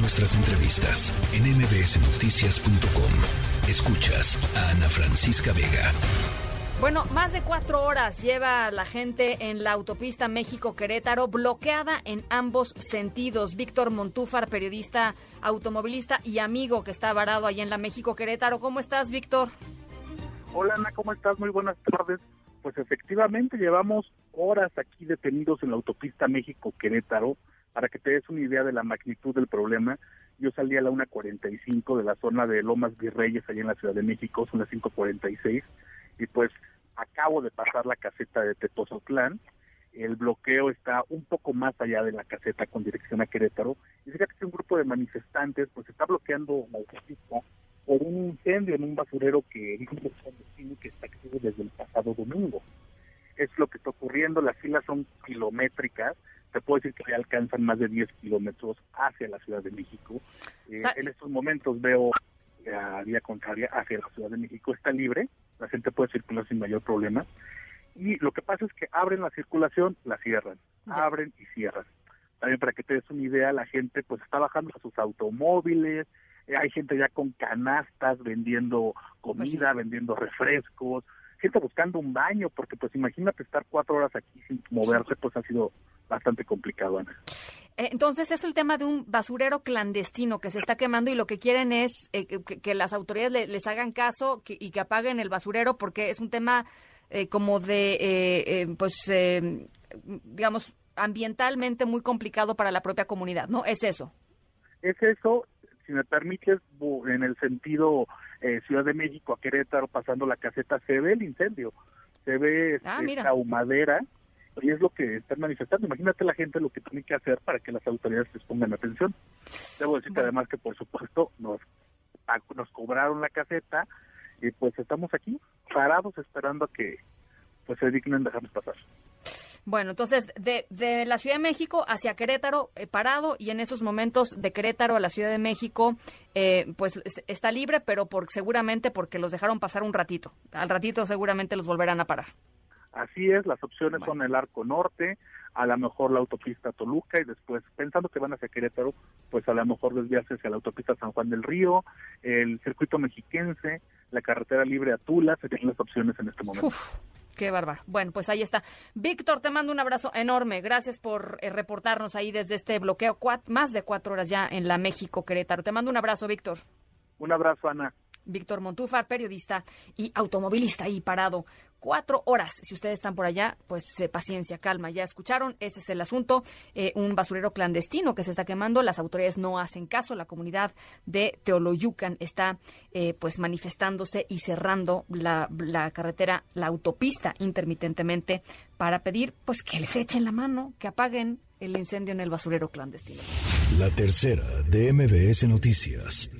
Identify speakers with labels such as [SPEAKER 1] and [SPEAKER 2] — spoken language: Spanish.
[SPEAKER 1] Nuestras entrevistas en mbsnoticias.com. Escuchas a Ana Francisca Vega.
[SPEAKER 2] Bueno, más de cuatro horas lleva la gente en la autopista México-Querétaro bloqueada en ambos sentidos. Víctor Montúfar, periodista, automovilista y amigo que está varado ahí en la México-Querétaro. ¿Cómo estás, Víctor?
[SPEAKER 3] Hola, Ana, ¿cómo estás? Muy buenas tardes. Pues efectivamente llevamos horas aquí detenidos en la autopista México-Querétaro. Para que te des una idea de la magnitud del problema, yo salí a la 1.45 de la zona de Lomas Virreyes, allá en la Ciudad de México, son las 5.46 y pues acabo de pasar la caseta de Tetozotlán, el bloqueo está un poco más allá de la caseta con dirección a Querétaro, y fíjate que un grupo de manifestantes pues está bloqueando la autopista por un incendio en un basurero que que está activo desde el pasado domingo. Es lo que está ocurriendo, las filas son kilométricas, te puedo decir que ya alcanzan más de 10 kilómetros hacia la Ciudad de México. Eh, en estos momentos veo la vía contraria hacia la Ciudad de México está libre, la gente puede circular sin mayor problema. Y lo que pasa es que abren la circulación, la cierran, abren y cierran. También para que te des una idea, la gente pues está bajando a sus automóviles, eh, hay gente ya con canastas vendiendo comida, pues vendiendo refrescos, gente buscando un baño, porque pues imagínate estar cuatro horas aquí sin moverse, pues ha sido bastante complicado, Ana.
[SPEAKER 2] Eh, entonces es el tema de un basurero clandestino que se está quemando y lo que quieren es eh, que, las autoridades les hagan caso y que apaguen el basurero porque es un tema eh, como de, pues, digamos, ambientalmente muy complicado para la propia comunidad, ¿no? Es eso.
[SPEAKER 3] Es eso, si me permites, en el sentido Ciudad de México a Querétaro pasando la caseta, se ve el incendio, se ve ah, esta humadera y es lo que están manifestando. Imagínate la gente lo que tiene que hacer para que las autoridades les pongan atención. Debo decirte además que por supuesto nos nos cobraron la caseta y pues estamos aquí parados esperando a que pues se dignen dejarnos pasar.
[SPEAKER 2] Bueno, entonces de, de, la Ciudad de México hacia Querétaro eh, parado y en esos momentos de Querétaro a la Ciudad de México eh, pues está libre, pero por, seguramente porque los dejaron pasar un ratito. Al ratito seguramente los volverán a parar.
[SPEAKER 3] Así es, las opciones son el Arco Norte, a lo mejor la autopista Toluca y después, pensando que van hacia Querétaro, pues a lo mejor desviarse hacia la autopista San Juan del Río, el circuito mexiquense, la carretera libre a Tula, serían las opciones en este momento.
[SPEAKER 2] Qué bárbaro. Bueno, pues ahí está. Víctor, te mando un abrazo enorme. Gracias por eh, reportarnos ahí desde este bloqueo, más de cuatro horas ya en la México Querétaro. Te mando un abrazo, Víctor.
[SPEAKER 3] Un abrazo, Ana.
[SPEAKER 2] Víctor Montúfar, periodista y automovilista ahí parado. Cuatro horas. Si ustedes están por allá, pues eh, paciencia, calma. Ya escucharon, ese es el asunto. Eh, un basurero clandestino que se está quemando. Las autoridades no hacen caso. La comunidad de Teoloyucan está eh, pues manifestándose y cerrando la, la carretera, la autopista intermitentemente para pedir pues que les echen la mano, que apaguen el incendio en el basurero clandestino.
[SPEAKER 1] La tercera de MBS Noticias.